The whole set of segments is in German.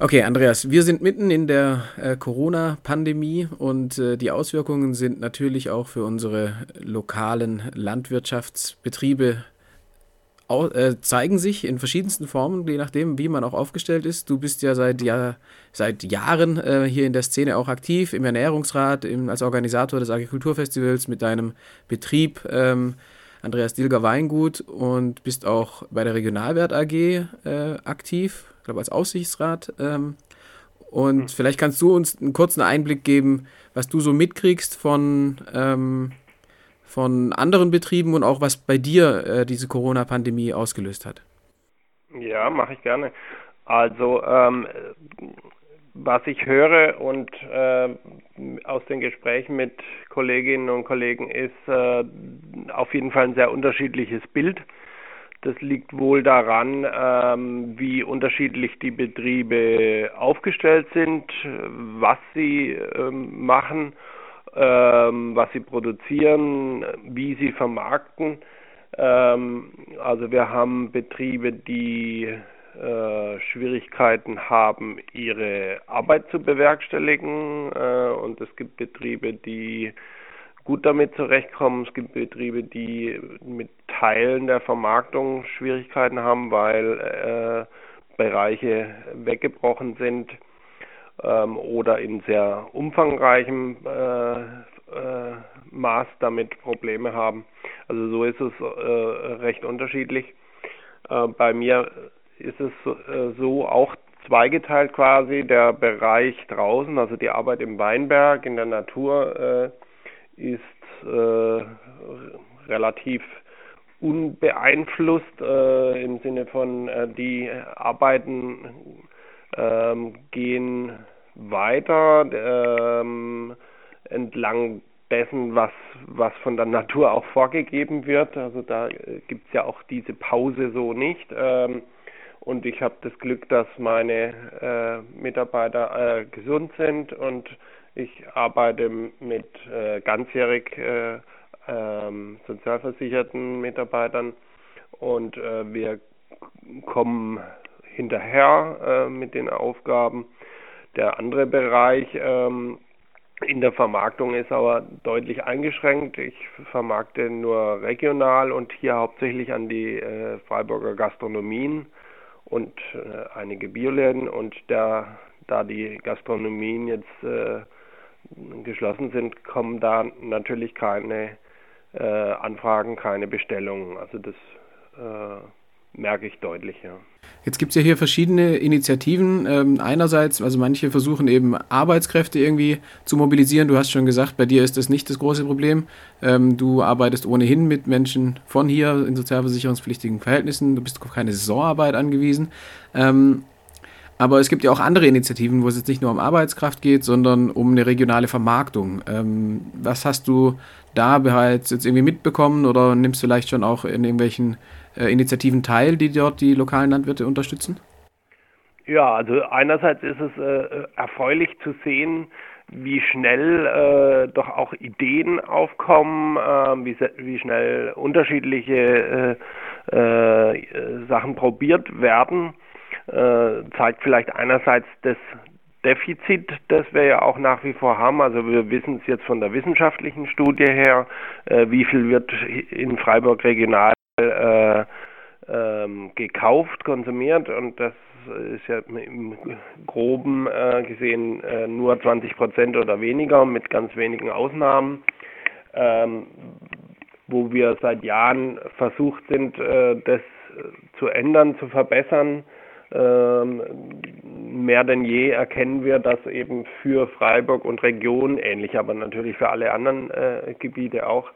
Okay, Andreas, wir sind mitten in der äh, Corona-Pandemie und äh, die Auswirkungen sind natürlich auch für unsere lokalen Landwirtschaftsbetriebe äh, zeigen sich in verschiedensten Formen, je nachdem, wie man auch aufgestellt ist. Du bist ja seit, Jahr, seit Jahren äh, hier in der Szene auch aktiv, im Ernährungsrat, im, als Organisator des Agrikulturfestivals mit deinem Betrieb ähm, Andreas Dilger Weingut und bist auch bei der Regionalwert AG äh, aktiv, glaube als Aussichtsrat. Ähm, und mhm. vielleicht kannst du uns einen kurzen Einblick geben, was du so mitkriegst von ähm, von anderen Betrieben und auch was bei dir äh, diese Corona-Pandemie ausgelöst hat. Ja, mache ich gerne. Also ähm, was ich höre und äh, aus den Gesprächen mit Kolleginnen und Kollegen ist äh, auf jeden Fall ein sehr unterschiedliches Bild. Das liegt wohl daran, ähm, wie unterschiedlich die Betriebe aufgestellt sind, was sie ähm, machen ähm, was sie produzieren, wie sie vermarkten. Ähm, also wir haben Betriebe, die äh, Schwierigkeiten haben, ihre Arbeit zu bewerkstelligen äh, und es gibt Betriebe, die gut damit zurechtkommen. Es gibt Betriebe, die mit Teilen der Vermarktung Schwierigkeiten haben, weil äh, Bereiche weggebrochen sind ähm, oder in sehr umfangreichem äh, äh, Maß damit Probleme haben. Also so ist es äh, recht unterschiedlich. Äh, bei mir ist es äh, so auch zweigeteilt quasi. Der Bereich draußen, also die Arbeit im Weinberg, in der Natur, äh, ist relativ unbeeinflusst im Sinne von die Arbeiten ähm, gehen weiter ähm, entlang dessen, was, was von der Natur auch vorgegeben wird. Also da äh, gibt's ja auch diese Pause so nicht. Ähm, und ich habe das Glück, dass meine äh, Mitarbeiter äh, gesund sind und ich arbeite mit äh, ganzjährig äh, ähm, sozialversicherten Mitarbeitern und äh, wir kommen hinterher äh, mit den Aufgaben. Der andere Bereich ähm, in der Vermarktung ist aber deutlich eingeschränkt. Ich vermarkte nur regional und hier hauptsächlich an die äh, Freiburger Gastronomien und äh, einige Bioläden und da, da die Gastronomien jetzt geschlossen sind, kommen da natürlich keine äh, Anfragen, keine Bestellungen. Also das äh, merke ich deutlich, ja. Jetzt gibt es ja hier verschiedene Initiativen. Ähm, einerseits, also manche versuchen eben Arbeitskräfte irgendwie zu mobilisieren. Du hast schon gesagt, bei dir ist das nicht das große Problem. Ähm, du arbeitest ohnehin mit Menschen von hier in sozialversicherungspflichtigen Verhältnissen. Du bist auf keine Saisonarbeit angewiesen. Ähm, aber es gibt ja auch andere Initiativen, wo es jetzt nicht nur um Arbeitskraft geht, sondern um eine regionale Vermarktung. Ähm, was hast du da bereits jetzt irgendwie mitbekommen oder nimmst vielleicht schon auch in irgendwelchen äh, Initiativen teil, die dort die lokalen Landwirte unterstützen? Ja, also einerseits ist es äh, erfreulich zu sehen, wie schnell äh, doch auch Ideen aufkommen, äh, wie, wie schnell unterschiedliche äh, äh, Sachen probiert werden. Äh, zeigt vielleicht einerseits das Defizit, das wir ja auch nach wie vor haben. Also wir wissen es jetzt von der wissenschaftlichen Studie her, äh, wie viel wird in Freiburg regional äh, ähm, gekauft, konsumiert und das ist ja im groben gesehen nur 20 Prozent oder weniger mit ganz wenigen Ausnahmen, ähm, wo wir seit Jahren versucht sind, das zu ändern, zu verbessern. Ähm, mehr denn je erkennen wir, dass eben für Freiburg und Region, ähnlich aber natürlich für alle anderen äh, Gebiete auch,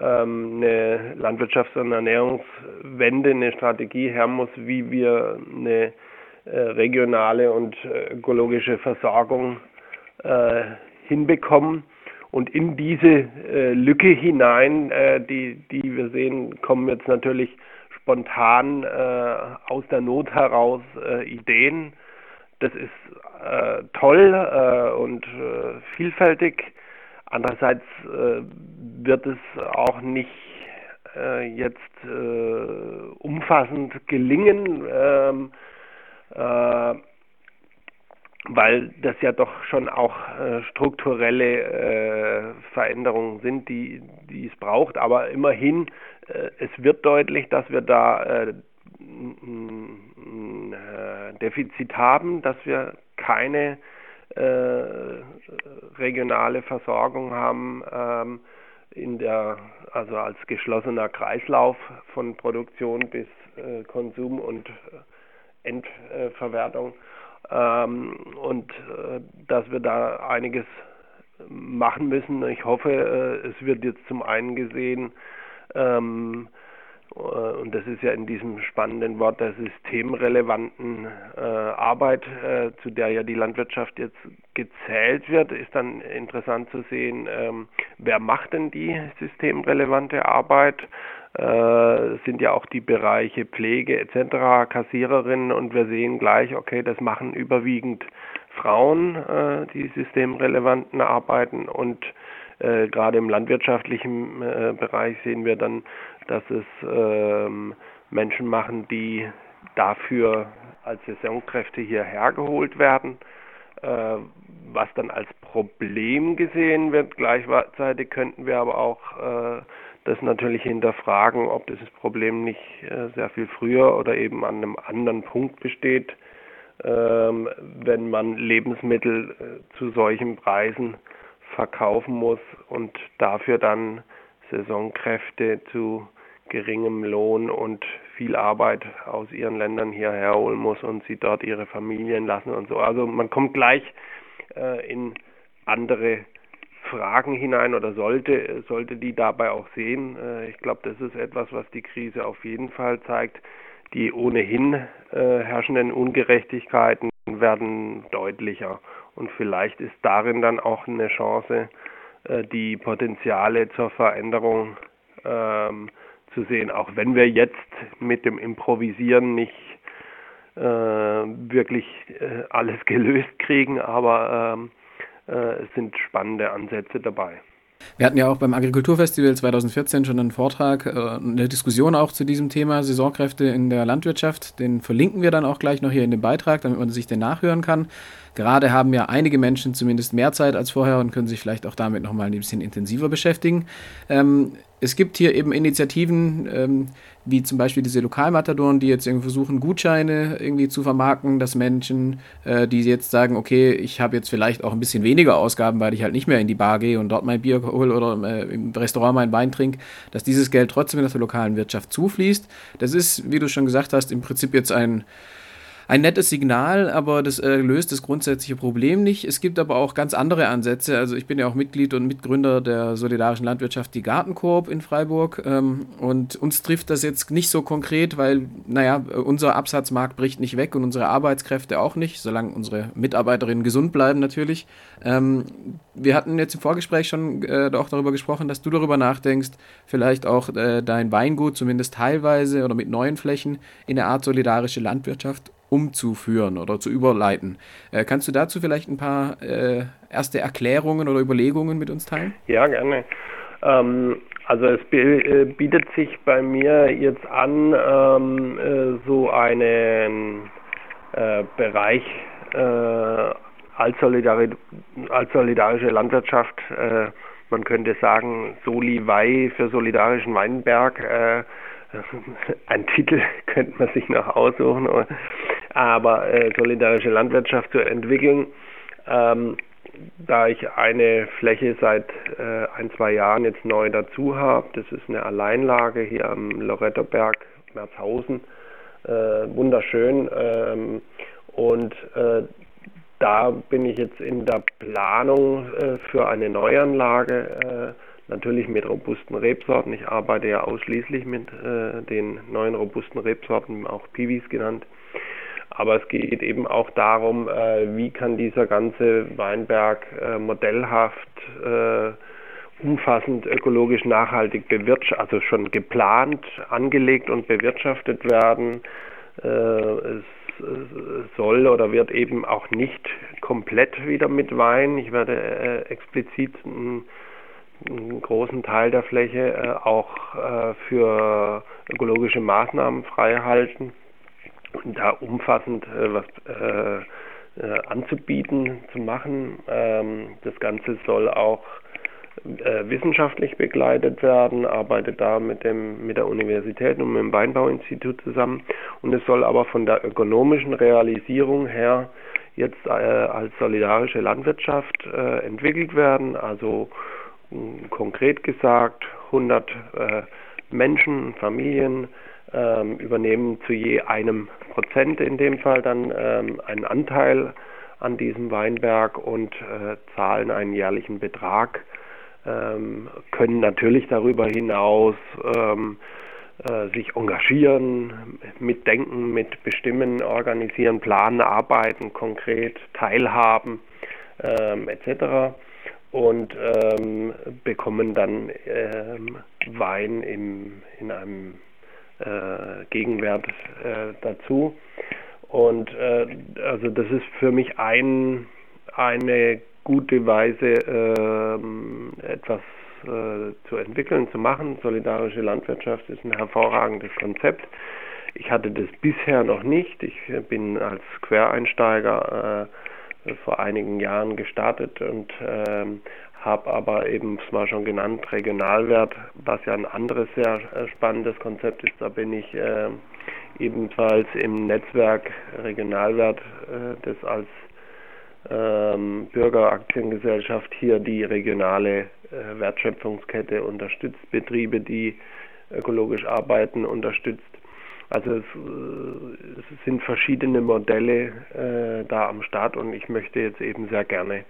ähm, eine Landwirtschafts- und Ernährungswende, eine Strategie her muss, wie wir eine äh, regionale und äh, ökologische Versorgung äh, hinbekommen. Und in diese äh, Lücke hinein, äh, die, die wir sehen, kommen jetzt natürlich spontan äh, aus der Not heraus Ideen. Das ist toll und vielfältig. Andererseits äh, wird es auch nicht äh, jetzt äh, umfassend gelingen. Ähm, äh, weil das ja doch schon auch äh, strukturelle äh, Veränderungen sind, die, die es braucht. Aber immerhin, äh, es wird deutlich, dass wir da äh, ein äh, Defizit haben, dass wir keine äh, regionale Versorgung haben ähm, in der also als geschlossener Kreislauf von Produktion bis Konsum und Endverwertung ähm, und äh, dass wir da einiges machen müssen. Ich hoffe, äh, es wird jetzt zum einen gesehen, ähm, äh, und das ist ja in diesem spannenden Wort der systemrelevanten äh, Arbeit, äh, zu der ja die Landwirtschaft jetzt gezählt wird, ist dann interessant zu sehen, ähm, wer macht denn die systemrelevante Arbeit? äh, sind ja auch die Bereiche Pflege etc., Kassiererinnen und wir sehen gleich, okay, das machen überwiegend Frauen, äh, die systemrelevanten Arbeiten und äh, gerade im landwirtschaftlichen äh, Bereich sehen wir dann, dass es ähm, Menschen machen, die dafür als Saisonkräfte hierher geholt werden, äh, was dann als Problem gesehen wird. Gleichzeitig könnten wir aber auch äh, das natürlich hinterfragen, ob dieses Problem nicht äh, sehr viel früher oder eben an einem anderen Punkt besteht, ähm, wenn man Lebensmittel äh, zu solchen Preisen verkaufen muss und dafür dann Saisonkräfte zu geringem Lohn und viel Arbeit aus ihren Ländern hierher holen muss und sie dort ihre Familien lassen und so. Also man kommt gleich äh, in andere Fragen hinein oder sollte, sollte die dabei auch sehen. Äh, ich glaube, das ist etwas, was die Krise auf jeden Fall zeigt. Die ohnehin äh, herrschenden Ungerechtigkeiten werden deutlicher. Und vielleicht ist darin dann auch eine Chance, äh, die Potenziale zur Veränderung ähm, zu sehen, auch wenn wir jetzt mit dem Improvisieren nicht äh, wirklich äh, alles gelöst kriegen, aber ähm, äh, es sind spannende Ansätze dabei. Wir hatten ja auch beim Agrikulturfestival 2014 schon einen Vortrag, äh, eine Diskussion auch zu diesem Thema Saisonkräfte in der Landwirtschaft. Den verlinken wir dann auch gleich noch hier in dem Beitrag, damit man sich den nachhören kann. Gerade haben ja einige Menschen zumindest mehr Zeit als vorher und können sich vielleicht auch damit nochmal ein bisschen intensiver beschäftigen. Ähm, es gibt hier eben Initiativen, ähm, wie zum Beispiel diese Lokalmatadoren, die jetzt irgendwie versuchen, Gutscheine irgendwie zu vermarkten, dass Menschen, äh, die jetzt sagen, okay, ich habe jetzt vielleicht auch ein bisschen weniger Ausgaben, weil ich halt nicht mehr in die Bar gehe und dort mein Bier hole oder äh, im Restaurant mein Wein trinke, dass dieses Geld trotzdem in der lokalen Wirtschaft zufließt. Das ist, wie du schon gesagt hast, im Prinzip jetzt ein ein nettes Signal, aber das äh, löst das grundsätzliche Problem nicht. Es gibt aber auch ganz andere Ansätze. Also ich bin ja auch Mitglied und Mitgründer der solidarischen Landwirtschaft, die Gartenkoop in Freiburg. Ähm, und uns trifft das jetzt nicht so konkret, weil, naja, unser Absatzmarkt bricht nicht weg und unsere Arbeitskräfte auch nicht, solange unsere Mitarbeiterinnen gesund bleiben natürlich. Ähm, wir hatten jetzt im Vorgespräch schon äh, auch darüber gesprochen, dass du darüber nachdenkst, vielleicht auch äh, dein Weingut zumindest teilweise oder mit neuen Flächen in eine Art solidarische Landwirtschaft umzuführen oder zu überleiten. Äh, kannst du dazu vielleicht ein paar äh, erste Erklärungen oder Überlegungen mit uns teilen? Ja, gerne. Ähm, also es äh, bietet sich bei mir jetzt an, ähm, äh, so einen äh, Bereich äh, als, solidari als solidarische Landwirtschaft, man könnte sagen Soli Wei für solidarischen Weinberg, ein Titel könnte man sich noch aussuchen, aber äh, solidarische Landwirtschaft zu entwickeln. Ähm, da ich eine Fläche seit äh, ein, zwei Jahren jetzt neu dazu habe, das ist eine Alleinlage hier am Lorettoberg, Merzhausen, äh, wunderschön. Ähm, und äh, da bin ich jetzt in der Planung äh, für eine Neuanlage äh, natürlich mit robusten Rebsorten. Ich arbeite ja ausschließlich mit äh, den neuen robusten Rebsorten, auch Piwis genannt. Aber es geht eben auch darum, äh, wie kann dieser ganze Weinberg äh, modellhaft, äh, umfassend ökologisch nachhaltig bewirtschaftet, also schon geplant, angelegt und bewirtschaftet werden. Es soll oder wird eben auch nicht komplett wieder mit Wein. Ich werde explizit ein einen großen Teil der Fläche auch für ökologische Maßnahmen frei halten und da umfassend äh, was äh, anzubieten, zu machen. Ähm, das Ganze soll auch äh, wissenschaftlich begleitet werden, arbeitet da mit, dem, mit der Universität und mit dem Weinbauinstitut zusammen. Und es soll aber von der ökonomischen Realisierung her jetzt äh, als solidarische Landwirtschaft äh, entwickelt werden. Also konkret gesagt, 100 äh, Menschen, Familien ähm, übernehmen zu je einem Prozent in dem Fall dann ähm, einen Anteil an diesem Weinberg und äh, zahlen einen jährlichen Betrag, ähm, können natürlich darüber hinaus ähm, äh, sich engagieren, mitdenken, mitbestimmen, organisieren, planen, arbeiten, konkret teilhaben ähm, etc. Und ähm, bekommen dann ähm, Wein im, in einem äh, Gegenwert äh, dazu. Und äh, also das ist für mich ein, eine gute Weise, ähm, etwas äh, zu entwickeln, zu machen. Solidarische Landwirtschaft ist ein hervorragendes Konzept. Ich hatte das bisher noch nicht. Ich bin als Quereinsteiger äh, vor einigen Jahren gestartet und ähm, habe aber eben es mal schon genannt, Regionalwert, was ja ein anderes sehr äh, spannendes Konzept ist. Da bin ich äh, ebenfalls im Netzwerk Regionalwert, äh, das als ähm, Bürgeraktiengesellschaft hier die regionale äh, Wertschöpfungskette unterstützt, Betriebe, die ökologisch arbeiten, unterstützt. Also es, äh, es sind verschiedene Modelle äh, da am Start und ich möchte jetzt eben sehr gerne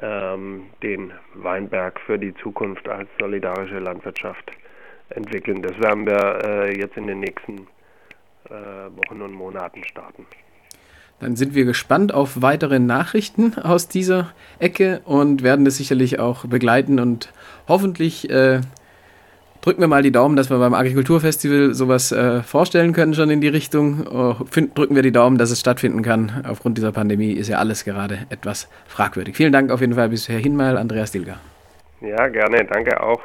ähm, den Weinberg für die Zukunft als solidarische Landwirtschaft entwickeln. Das werden wir äh, jetzt in den nächsten äh, Wochen und Monaten starten. Dann sind wir gespannt auf weitere Nachrichten aus dieser Ecke und werden das sicherlich auch begleiten und hoffentlich äh, drücken wir mal die Daumen, dass wir beim Agrikulturfestival sowas äh, vorstellen können, schon in die Richtung. Oh, find, drücken wir die Daumen, dass es stattfinden kann. Aufgrund dieser Pandemie ist ja alles gerade etwas fragwürdig. Vielen Dank auf jeden Fall bisher hinmal, Andreas Dilger. Ja, gerne. Danke auch.